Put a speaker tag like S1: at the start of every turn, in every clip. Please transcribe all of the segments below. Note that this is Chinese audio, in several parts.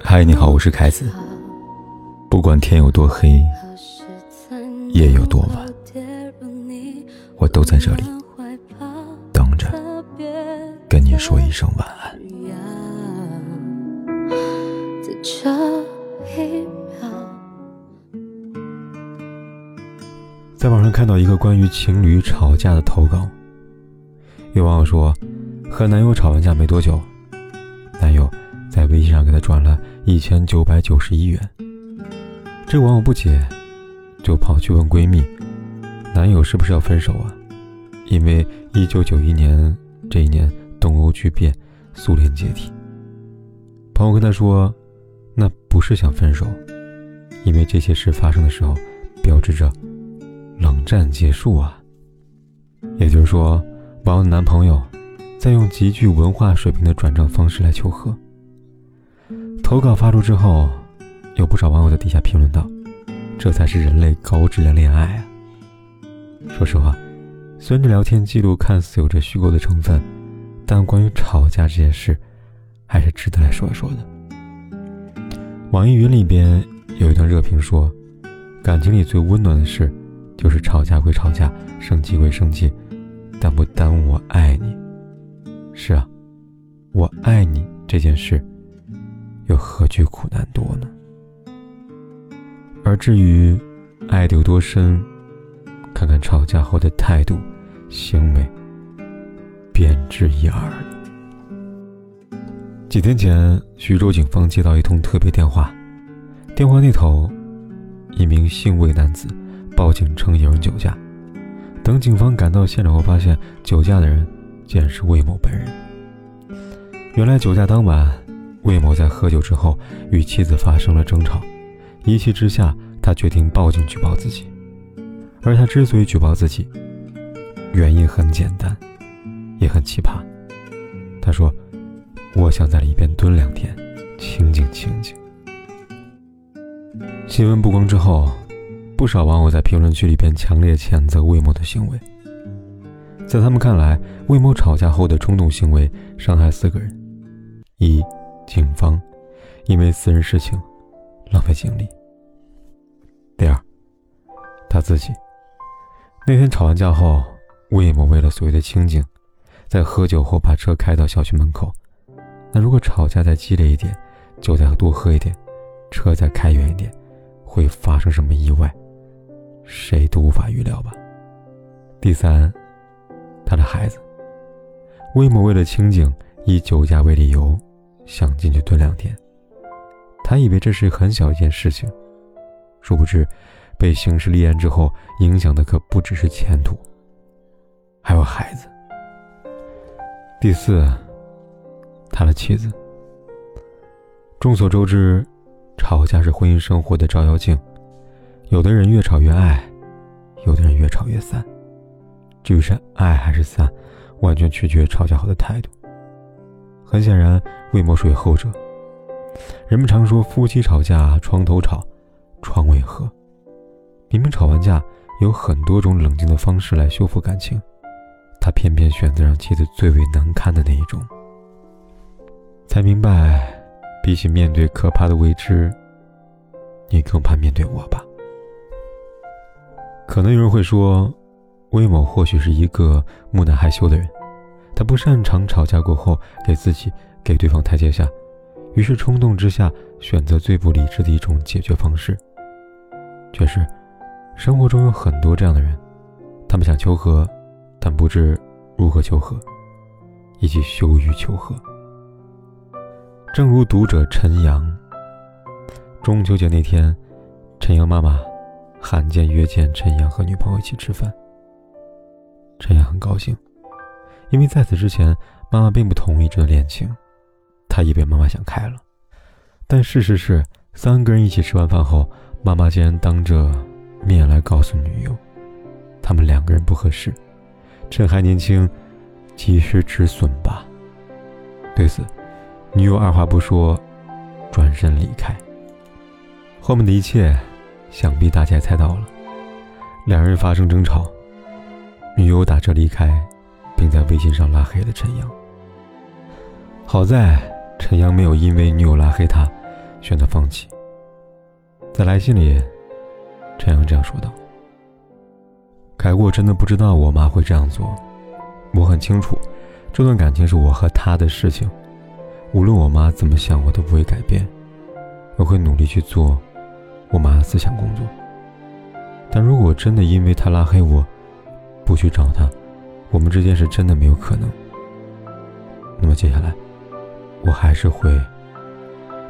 S1: 嗨，你好，我是凯子。不管天有多黑，夜有多晚，我都在这里等着跟你说一声晚安。在网上看到一个关于情侣吵架的投稿，有网友说，和男友吵完架没多久，男友在微信上给她转了一千九百九十一元。这网友不解，就跑去问闺蜜，男友是不是要分手啊？因为一九九一年这一年东欧剧变，苏联解体。朋友跟她说，那不是想分手，因为这些事发生的时候，标志着。冷战结束啊，也就是说，网友男朋友在用极具文化水平的转账方式来求和。投稿发出之后，有不少网友在底下评论道：“这才是人类高质量恋爱啊！”说实话，虽然这聊天记录看似有着虚构的成分，但关于吵架这件事，还是值得来说一说的。网易云里边有一段热评说：“感情里最温暖的事。”就是吵架归吵架，生气归生气，但不耽误我爱你。是啊，我爱你这件事，又何惧苦难多呢？而至于爱的有多深，看看吵架后的态度、行为，便知一二。几天前，徐州警方接到一通特别电话，电话那头，一名姓魏男子。报警称有人酒驾，等警方赶到现场后，发现酒驾的人竟然是魏某本人。原来酒驾当晚，魏某在喝酒之后与妻子发生了争吵，一气之下，他决定报警举报自己。而他之所以举报自己，原因很简单，也很奇葩。他说：“我想在里边蹲两天，清静清静。”新闻曝光之后。不少网友在评论区里边强烈谴责魏某的行为，在他们看来，魏某吵架后的冲动行为伤害四个人：一、警方因为私人事情浪费精力；第二，他自己那天吵完架后，魏某为了所谓的清静，在喝酒后把车开到小区门口。那如果吵架再激烈一点，酒再多喝一点，车再开远一点，会发生什么意外？谁都无法预料吧。第三，他的孩子魏某为了清静，以酒驾为理由，想进去蹲两天。他以为这是很小一件事情，殊不知，被刑事立案之后，影响的可不只是前途，还有孩子。第四，他的妻子。众所周知，吵架是婚姻生活的照妖镜。有的人越吵越爱，有的人越吵越散。至于是爱还是散，完全取决于吵架后的态度。很显然，魏某属于后者。人们常说夫妻吵架床头吵，床尾和。明明吵完架有很多种冷静的方式来修复感情，他偏偏选择让妻子最为难堪的那一种。才明白，比起面对可怕的未知，你更怕面对我吧。可能有人会说，魏某或许是一个木讷害羞的人，他不擅长吵架过后给自己、给对方台阶下，于是冲动之下选择最不理智的一种解决方式。确实，生活中有很多这样的人，他们想求和，但不知如何求和，以及羞于求和。正如读者陈阳，中秋节那天，陈阳妈妈。罕见约见陈阳和女朋友一起吃饭。陈阳很高兴，因为在此之前，妈妈并不同意这段恋情，他以为妈妈想开了。但事实是，三个人一起吃完饭后，妈妈竟然当着面来告诉女友，他们两个人不合适，趁还年轻，及时止损吧。对此，女友二话不说，转身离开。后面的一切。想必大家也猜到了，两人发生争吵，女友打车离开，并在微信上拉黑了陈阳。好在陈阳没有因为女友拉黑他，选择放弃。在来信里，陈阳这样说道：“凯过真的不知道我妈会这样做，我很清楚，这段感情是我和她的事情，无论我妈怎么想，我都不会改变，我会努力去做我妈的思想工作。但如果真的因为她拉黑我，不去找他，我们之间是真的没有可能。那么接下来。”我还是会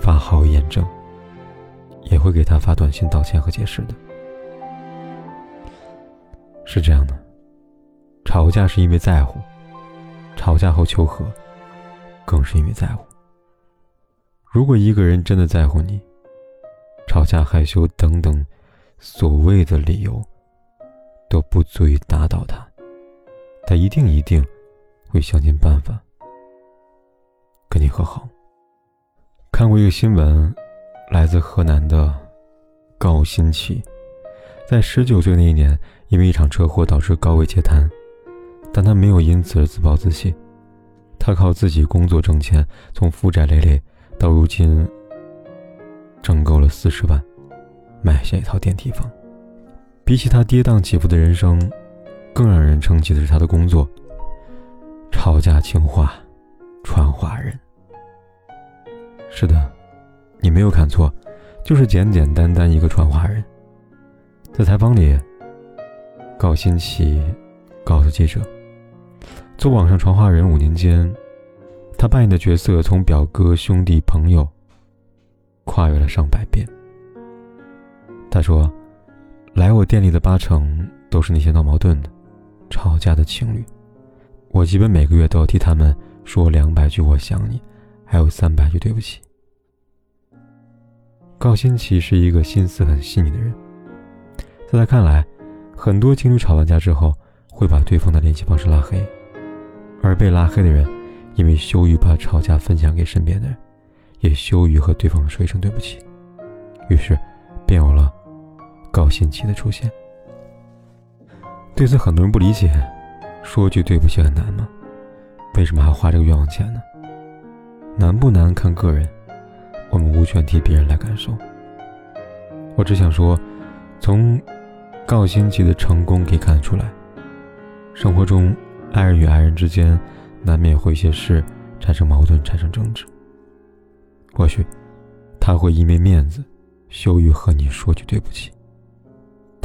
S1: 发好验证，也会给他发短信道歉和解释的。是这样的，吵架是因为在乎，吵架后求和，更是因为在乎。如果一个人真的在乎你，吵架、害羞等等所谓的理由都不足以打倒他，他一定一定会想尽办法。跟你和好。看过一个新闻，来自河南的高新奇，在十九岁那一年，因为一场车祸导致高位截瘫，但他没有因此而自暴自弃，他靠自己工作挣钱，从负债累累到如今挣够了四十万，买下一套电梯房。比起他跌宕起伏的人生，更让人称奇的是他的工作——吵架情话。传话人，是的，你没有看错，就是简简单单一个传话人。在采访里，高新奇告诉记者，做网上传话人五年间，他扮演的角色从表哥、兄弟、朋友，跨越了上百遍。他说，来我店里的八成都是那些闹矛盾的、吵架的情侣，我基本每个月都要替他们。说两百句我想你，还有三百句对不起。高新奇是一个心思很细腻的人，在他看来，很多情侣吵完架之后会把对方的联系方式拉黑，而被拉黑的人因为羞于把吵架分享给身边的人，也羞于和对方说一声对不起，于是便有了高新奇的出现。对此，很多人不理解，说句对不起很难吗？为什么还花这个冤枉钱呢？难不难看个人，我们无权替别人来感受。我只想说，从高新奇的成功可以看得出来，生活中爱人与爱人之间难免会一些事产生矛盾、产生争执。或许他会因为面子，羞于和你说句对不起，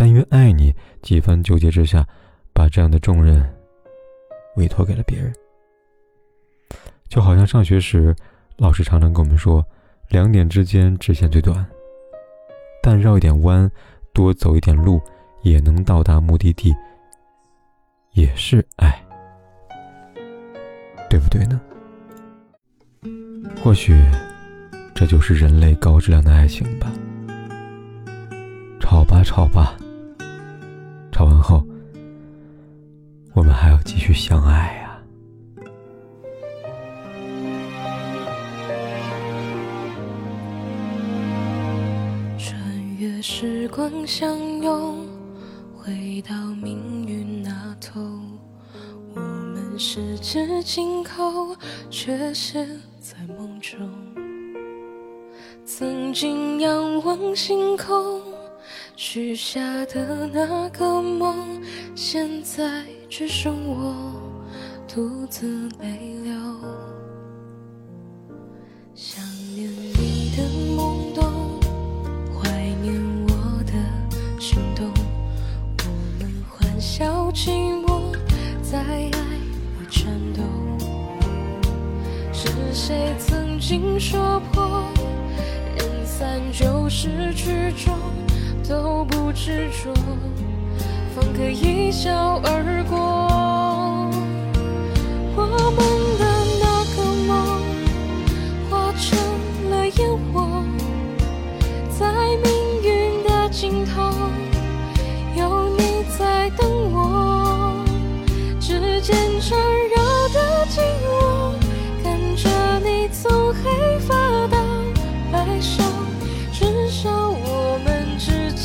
S1: 但因爱你，几番纠结之下，把这样的重任委托给了别人。就好像上学时，老师常常跟我们说，两点之间直线最短，但绕一点弯，多走一点路，也能到达目的地，也是爱，对不对呢？或许，这就是人类高质量的爱情吧。吵吧，吵吧，我们还要继续相爱呀！穿越。
S2: 时光相拥，回到命运那头，我们十指紧扣，却陷在梦中。曾经仰望星空，许下的那个梦，现在只剩我独自泪流。想念你的懵懂，怀念我的心动。我们欢笑寂寞在爱里颤抖，是谁曾经说破，人散就是曲终，都不执着，方可一笑而过。我们